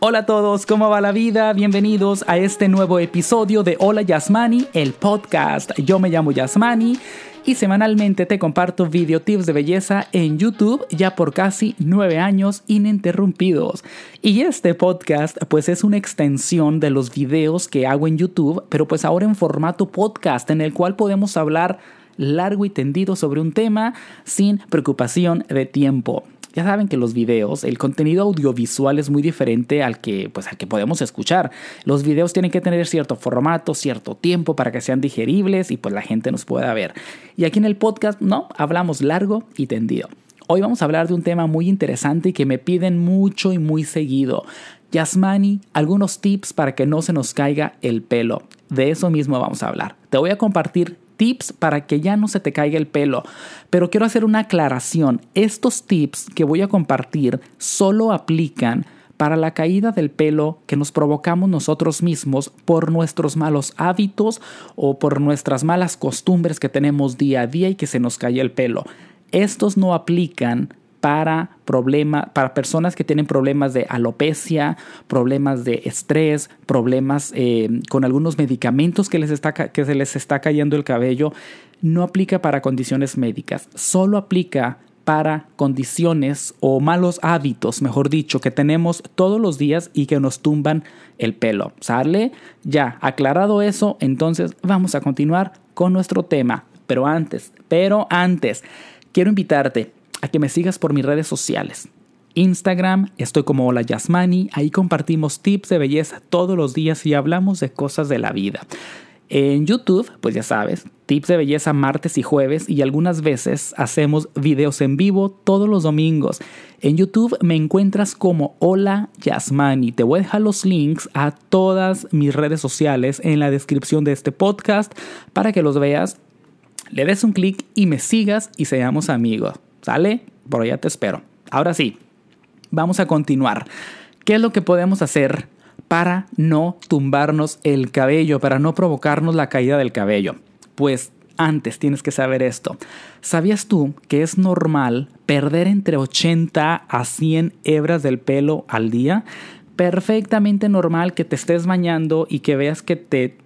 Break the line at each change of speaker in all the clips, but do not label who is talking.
Hola a todos, ¿cómo va la vida? Bienvenidos a este nuevo episodio de Hola Yasmani, el podcast. Yo me llamo Yasmani y semanalmente te comparto video tips de belleza en YouTube ya por casi nueve años ininterrumpidos. Y este podcast pues es una extensión de los videos que hago en YouTube, pero pues ahora en formato podcast en el cual podemos hablar largo y tendido sobre un tema sin preocupación de tiempo. Ya saben que los videos, el contenido audiovisual es muy diferente al que, pues, al que podemos escuchar. Los videos tienen que tener cierto formato, cierto tiempo para que sean digeribles y pues la gente nos pueda ver. Y aquí en el podcast, no, hablamos largo y tendido. Hoy vamos a hablar de un tema muy interesante y que me piden mucho y muy seguido. Yasmani, algunos tips para que no se nos caiga el pelo. De eso mismo vamos a hablar. Te voy a compartir tips para que ya no se te caiga el pelo. Pero quiero hacer una aclaración. Estos tips que voy a compartir solo aplican para la caída del pelo que nos provocamos nosotros mismos por nuestros malos hábitos o por nuestras malas costumbres que tenemos día a día y que se nos cae el pelo. Estos no aplican para, para personas que tienen problemas de alopecia, problemas de estrés, problemas eh, con algunos medicamentos que, les está, que se les está cayendo el cabello. No aplica para condiciones médicas, solo aplica para condiciones o malos hábitos, mejor dicho, que tenemos todos los días y que nos tumban el pelo. ¿Sale? Ya, aclarado eso, entonces vamos a continuar con nuestro tema. Pero antes, pero antes, quiero invitarte a que me sigas por mis redes sociales. Instagram, estoy como Hola Yasmani, ahí compartimos tips de belleza todos los días y hablamos de cosas de la vida. En YouTube, pues ya sabes, tips de belleza martes y jueves y algunas veces hacemos videos en vivo todos los domingos. En YouTube me encuentras como Hola Yasmani. Te voy a dejar los links a todas mis redes sociales en la descripción de este podcast para que los veas, le des un clic y me sigas y seamos amigos. ¿Sale? Por allá te espero. Ahora sí, vamos a continuar. ¿Qué es lo que podemos hacer para no tumbarnos el cabello, para no provocarnos la caída del cabello? Pues antes tienes que saber esto. ¿Sabías tú que es normal perder entre 80 a 100 hebras del pelo al día? Perfectamente normal que te estés bañando y que veas que te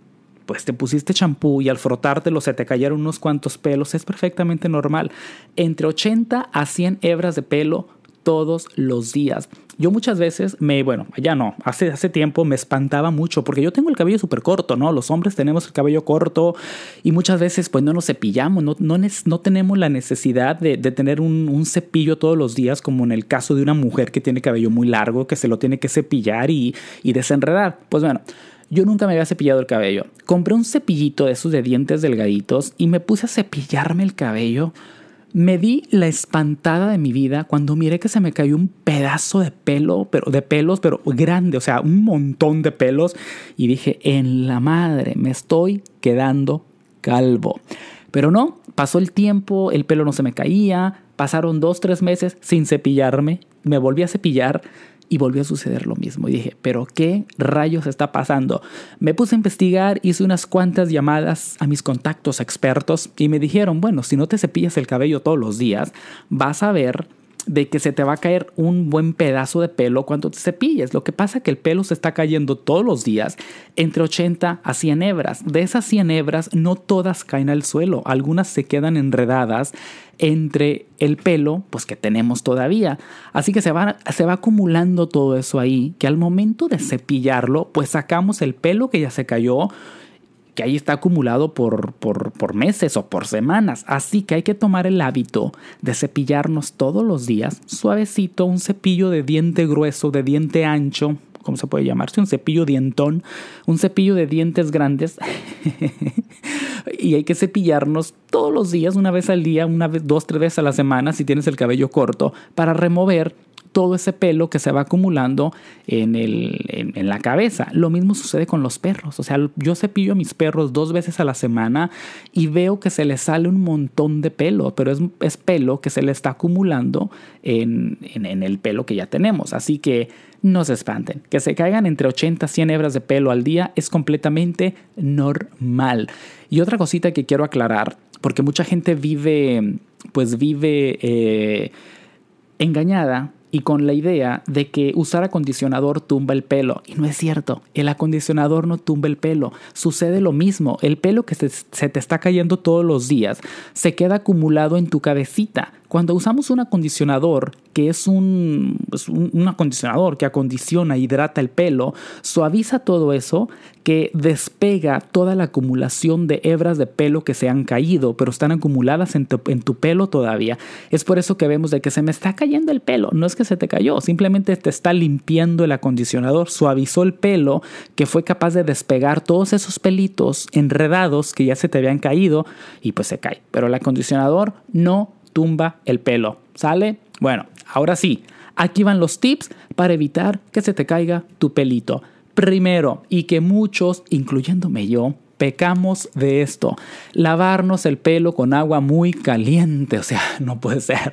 pues te pusiste champú y al frotártelo se te cayeron unos cuantos pelos, es perfectamente normal. Entre 80 a 100 hebras de pelo todos los días. Yo muchas veces me, bueno, ya no, hace, hace tiempo me espantaba mucho porque yo tengo el cabello súper corto, ¿no? Los hombres tenemos el cabello corto y muchas veces pues no nos cepillamos, no, no, no tenemos la necesidad de, de tener un, un, cepillo todos los días como en el caso de una mujer que tiene cabello muy largo, que se lo tiene que cepillar y, y desenredar. Pues bueno, yo nunca me había cepillado el cabello. Compré un cepillito de esos de dientes delgaditos y me puse a cepillarme el cabello. Me di la espantada de mi vida cuando miré que se me cayó un pedazo de pelo, pero de pelos, pero grande, o sea, un montón de pelos. Y dije, en la madre, me estoy quedando calvo. Pero no, pasó el tiempo, el pelo no se me caía, pasaron dos, tres meses sin cepillarme, me volví a cepillar y volvió a suceder lo mismo. Y dije, pero ¿qué rayos está pasando? Me puse a investigar, hice unas cuantas llamadas a mis contactos expertos y me dijeron, bueno, si no te cepillas el cabello todos los días, vas a ver de que se te va a caer un buen pedazo de pelo cuando te cepilles. Lo que pasa es que el pelo se está cayendo todos los días entre 80 a 100 hebras. De esas 100 hebras no todas caen al suelo, algunas se quedan enredadas entre el pelo pues que tenemos todavía. Así que se va, se va acumulando todo eso ahí, que al momento de cepillarlo pues sacamos el pelo que ya se cayó que ahí está acumulado por, por, meses o por semanas. Así que hay que tomar el hábito de cepillarnos todos los días, suavecito, un cepillo de diente grueso, de diente ancho, ¿cómo se puede llamarse? Un cepillo dientón, un cepillo de dientes grandes. y hay que cepillarnos todos los días, una vez al día, una vez, dos, tres veces a la semana, si tienes el cabello corto, para remover todo ese pelo que se va acumulando en, el, en, la cabeza. Lo mismo sucede con los perros. O sea, yo cepillo a mis perros dos veces a la semana y veo que se les sale un montón de pelo, pero es, es pelo que se le está acumulando en, en, el pelo que ya tenemos. Así que no se espanten. Que se caigan entre 80 y 100 hebras de pelo al día es completamente normal. Y otra cosita que quiero aclarar, porque mucha gente vive, pues vive eh, engañada y con la idea de que usar acondicionador tumba el pelo. Y no es cierto, el acondicionador no tumba el pelo. Sucede lo mismo, el pelo que se, se te está cayendo todos los días se queda acumulado en tu cabecita. Cuando usamos un acondicionador, que es un, pues, un, un, acondicionador que acondiciona, hidrata el pelo, suaviza todo eso, que despega toda la acumulación de hebras de pelo que se han caído, pero están acumuladas en tu, en tu pelo todavía. Es por eso que vemos de que se me está cayendo el pelo. No es que se te cayó, simplemente te está limpiando el acondicionador, suavizó el pelo, que fue capaz de despegar todos esos pelitos enredados que ya se te habían caído y pues se cae. Pero el acondicionador no tumba el pelo. ¿Sale? Bueno, ahora sí, aquí van los tips para evitar que se te caiga tu pelito. Primero, y que muchos, incluyéndome yo, pecamos de esto. Lavarnos el pelo con agua muy caliente. O sea, no puede ser.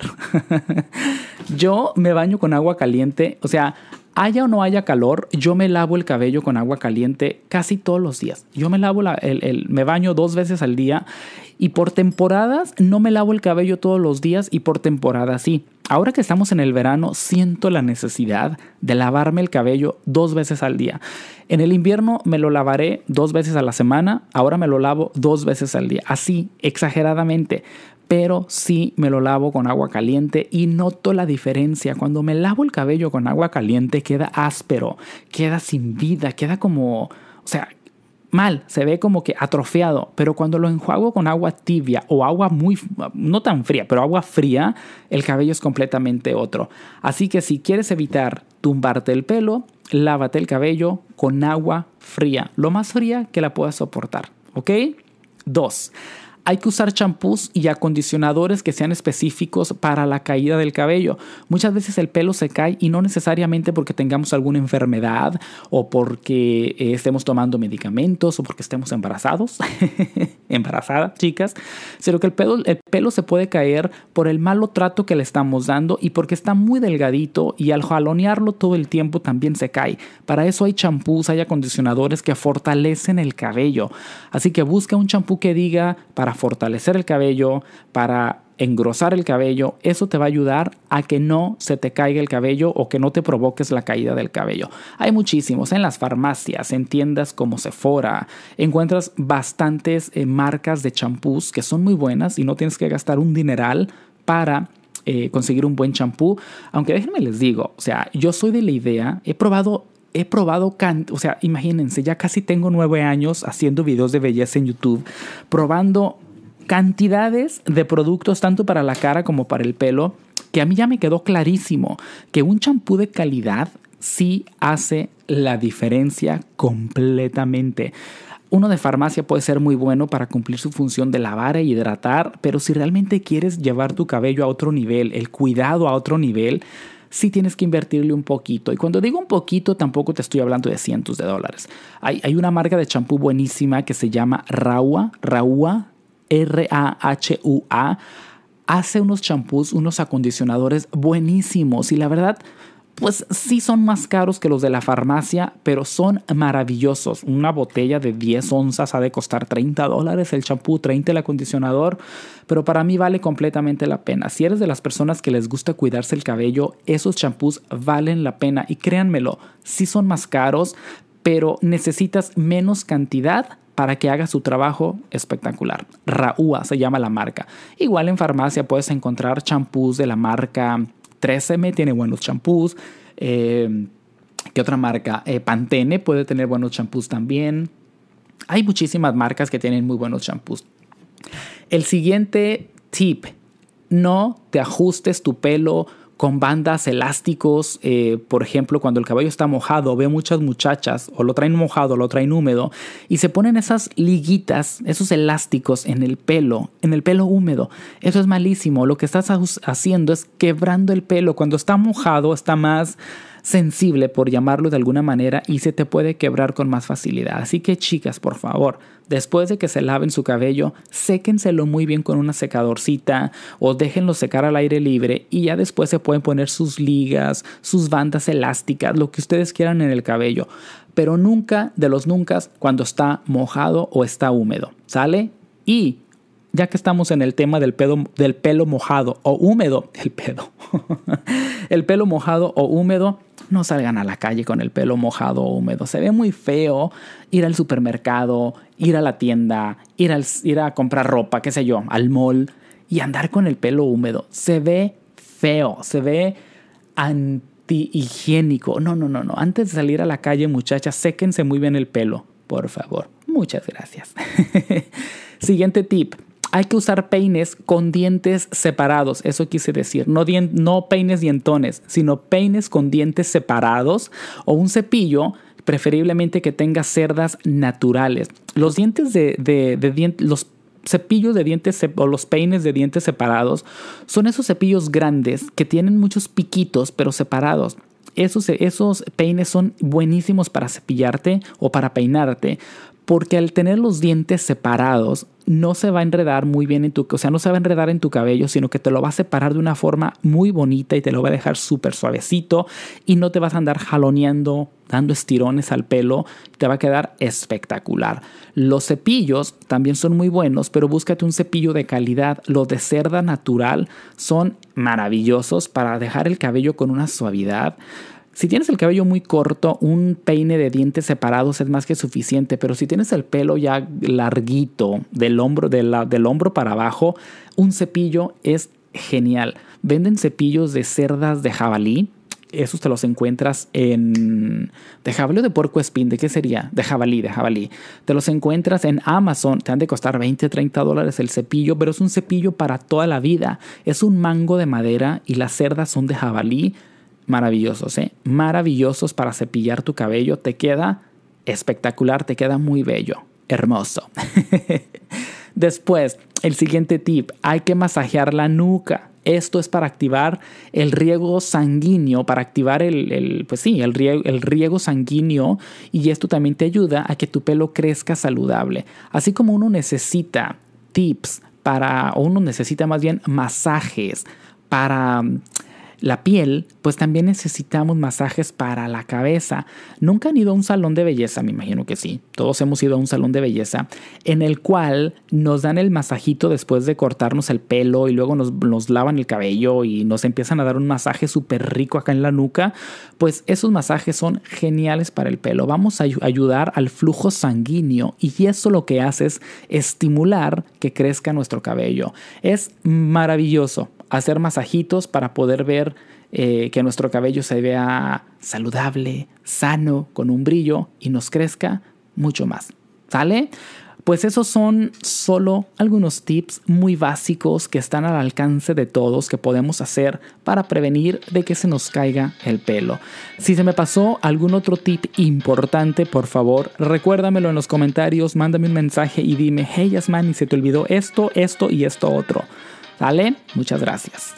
yo me baño con agua caliente. O sea, haya o no haya calor, yo me lavo el cabello con agua caliente casi todos los días. Yo me lavo me baño dos veces al día y por temporadas no me lavo el cabello todos los días y por temporadas sí. Ahora que estamos en el verano, siento la necesidad de lavarme el cabello dos veces al día. En el invierno me lo lavaré dos veces a la semana, ahora me lo lavo dos veces al día, así, exageradamente pero sí me lo lavo con agua caliente y noto la diferencia. Cuando me lavo el cabello con agua caliente queda áspero, queda sin vida, queda como, o sea, mal, se ve como que atrofiado, pero cuando lo enjuago con agua tibia o agua muy, no tan fría, pero agua fría, el cabello es completamente otro. Así que si quieres evitar tumbarte el pelo, lávate el cabello con agua fría, lo más fría que la puedas soportar, ¿ok? Dos, hay que usar champús y acondicionadores que sean específicos para la caída del cabello. Muchas veces el pelo se cae y no necesariamente porque tengamos alguna enfermedad o porque eh, estemos tomando medicamentos o porque estemos embarazados, embarazadas chicas, sino que el pelo, el pelo se puede caer por el malo trato que le estamos dando y porque está muy delgadito y al jalonearlo todo el tiempo también se cae. Para eso hay champús, hay acondicionadores que fortalecen el cabello. Así que busca un champú que diga para fortalecer el cabello, para engrosar el cabello, eso te va a ayudar a que no se te caiga el cabello o que no te provoques la caída del cabello. Hay muchísimos en las farmacias, en tiendas como Sephora, encuentras bastantes eh, marcas de champús que son muy buenas y no tienes que gastar un dineral para eh, conseguir un buen champú. Aunque déjenme les digo, o sea, yo soy de la idea, he probado he probado, o sea, imagínense, ya casi tengo nueve años haciendo videos de belleza en YouTube, probando cantidades de productos tanto para la cara como para el pelo, que a mí ya me quedó clarísimo que un champú de calidad sí hace la diferencia completamente. Uno de farmacia puede ser muy bueno para cumplir su función de lavar e hidratar, pero si realmente quieres llevar tu cabello a otro nivel, el cuidado a otro nivel, sí tienes que invertirle un poquito. Y cuando digo un poquito, tampoco te estoy hablando de cientos de dólares. Hay, hay una marca de champú buenísima que se llama Raua, Raua, R-A-H-U-A. Hace unos champús, unos acondicionadores buenísimos y la verdad pues sí son más caros que los de la farmacia, pero son maravillosos. Una botella de 10 onzas ha de costar 30 dólares el champú, 30 el acondicionador, pero para mí vale completamente la pena. Si eres de las personas que les gusta cuidarse el cabello, esos champús valen la pena y créanmelo, sí son más caros, pero necesitas menos cantidad para que haga su trabajo espectacular. Raúa se llama la marca. Igual en farmacia puedes encontrar champús de la marca 3M tiene buenos champús. Eh, ¿Qué otra marca? Eh, Pantene puede tener buenos champús también. Hay muchísimas marcas que tienen muy buenos champús. El siguiente tip, no te ajustes tu pelo con bandas elásticos, eh, por ejemplo, cuando el cabello está mojado, veo muchas muchachas o lo traen mojado, lo traen húmedo y se ponen esas liguitas, esos elásticos en el pelo, en el pelo húmedo. Eso es malísimo. Lo que estás haciendo es quebrando el pelo. Cuando está mojado, está más sensible, por llamarlo de alguna manera, y se te puede quebrar con más facilidad. Así que chicas, por favor, después de que se laven su cabello, séquenselo muy bien con una secadorcita o déjenlo secar al aire libre y ya después se pueden poner sus ligas, sus bandas elásticas, lo que ustedes quieran en el cabello. Pero nunca, de los nunca, cuando está mojado o está húmedo. ¿Sale? Y ya que estamos en el tema del pelo, del pelo mojado o húmedo, el pedo, el pelo mojado o húmedo, no salgan a la calle con el pelo mojado o húmedo. Se ve muy feo ir al supermercado, ir a la tienda, ir, ir a comprar ropa, qué sé yo, al mall y andar con el pelo húmedo. Se ve feo, se ve antihigiénico. No, no, no, no. Antes de salir a la calle, muchachas, séquense muy bien el pelo, por favor. Muchas gracias. Siguiente tip. Hay que usar peines con dientes separados. Eso quise decir. No, no peines dientones, sino peines con dientes separados o un cepillo preferiblemente que tenga cerdas naturales. Los dientes de, de, los cepillos de dientes o los peines de dientes separados son esos cepillos grandes que tienen muchos piquitos pero separados. Esos, esos peines son buenísimos para cepillarte o para peinarte porque al tener los dientes separados no se va a enredar muy bien en tu, o sea, no se va a enredar en tu cabello, sino que te lo va a separar de una forma muy bonita y te lo va a dejar súper suavecito y no te vas a andar jaloneando, dando estirones al pelo, te va a quedar espectacular. Los cepillos también son muy buenos, pero búscate un cepillo de calidad. Los de cerda natural son maravillosos para dejar el cabello con una suavidad. Si tienes el cabello muy corto, un peine de dientes separados es más que suficiente, pero si tienes el pelo ya larguito del hombro, del hombro para abajo, un cepillo es genial. Venden cepillos de cerdas de jabalí. Esos te los encuentras en... ¿De jabalí o de puerco espín? ¿De qué sería? De jabalí, de jabalí. Te los encuentras en Amazon. Te han de costar 20, 30 dólares el cepillo, pero es un cepillo para toda la vida. Es un mango de madera y las cerdas son de jabalí maravillosos, ¿eh? Maravillosos para cepillar tu cabello. Te queda espectacular, te queda muy bello, hermoso. Después, el siguiente tip, hay que masajear la nuca. Esto es para activar el riego sanguíneo, para activar el, pues sí, el riego, el riego sanguíneo y esto también te ayuda a que tu pelo crezca saludable. Así como uno necesita tips para, o uno necesita más bien masajes para la piel, pues también necesitamos masajes para la cabeza. Nunca han ido a un salón de belleza, me imagino que sí. Todos hemos ido a un salón de belleza en el cual nos dan el masajito después de cortarnos el pelo y luego nos, lavan el cabello y nos empiezan a dar un masaje súper rico acá en la nuca. Pues esos masajes son geniales para el pelo. Vamos a ayudar al flujo sanguíneo y eso lo que hace es estimular que crezca nuestro cabello. Es maravilloso hacer masajitos para poder ver eh, que nuestro cabello se vea saludable, sano, con un brillo y nos crezca mucho más. ¿Sale? Pues esos son solo algunos tips muy básicos que están al alcance de todos que podemos hacer para prevenir de que se nos caiga el pelo. Si se me pasó algún otro tip importante, por favor, recuérdamelo en los comentarios, mándame un mensaje y dime, hey Yasmani, se te olvidó esto, esto y esto otro. ¿Vale? Muchas gracias.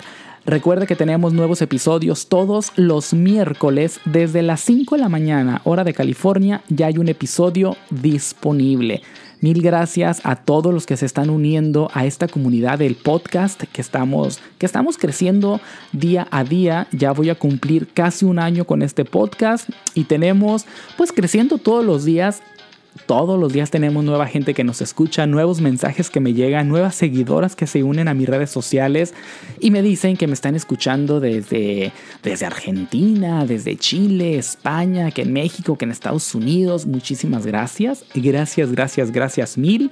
Recuerda que tenemos nuevos episodios todos los miércoles desde las 5 de la mañana, hora de California, ya hay un episodio disponible. Mil gracias a todos los que se están uniendo a esta comunidad del podcast que estamos, que estamos creciendo día a día. Ya voy a cumplir casi un año con este podcast y tenemos pues creciendo todos los días todos los días tenemos nueva gente que nos escucha, nuevos mensajes que me llegan, nuevas seguidoras que se unen a mis redes sociales y me dicen que me están escuchando desde, desde Argentina, desde Chile, España, que en México, que en Estados Unidos. Muchísimas gracias. Gracias, gracias, gracias mil.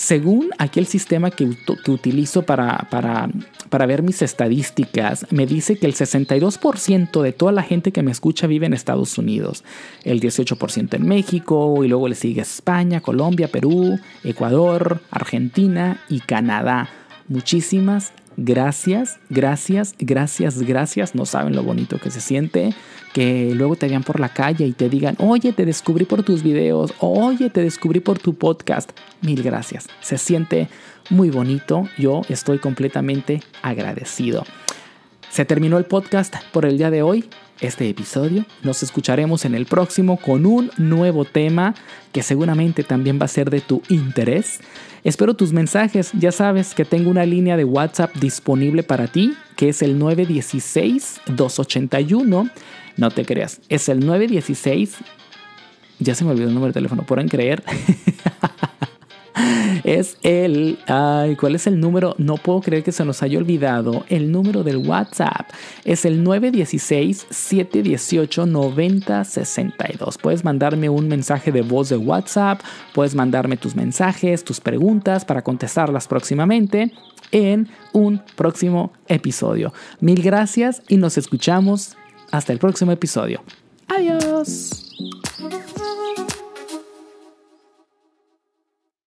Según aquel sistema que, utilizo para, para, ver mis estadísticas, me dice que el 62% de toda la gente que me escucha vive en Estados Unidos, el 18% en México y luego le sigue España, Colombia, Perú, Ecuador, Argentina y Canadá. Muchísimas gracias, gracias, gracias, gracias. No saben lo bonito que se siente que luego te vean por la calle y te digan, oye, te descubrí por tus videos, oye, te descubrí por tu podcast. Mil gracias. Se siente muy bonito. Yo estoy completamente agradecido. Se terminó el podcast por el día de hoy, este episodio. Nos escucharemos en el próximo con un nuevo tema que seguramente también va a ser de tu interés. Espero tus mensajes. Ya sabes que tengo una línea de WhatsApp disponible para ti, que es el 916-281 no te creas. Es el 916. Ya se me olvidó el número de teléfono, pueden creer. Es el... Ay, ¿cuál es el número? No puedo creer que se nos haya olvidado. El número del WhatsApp es el 916-718-9062. Puedes mandarme un mensaje de voz de WhatsApp, puedes mandarme tus mensajes, tus preguntas para contestarlas próximamente en un próximo episodio. Mil gracias y nos escuchamos hasta el próximo episodio. Adiós.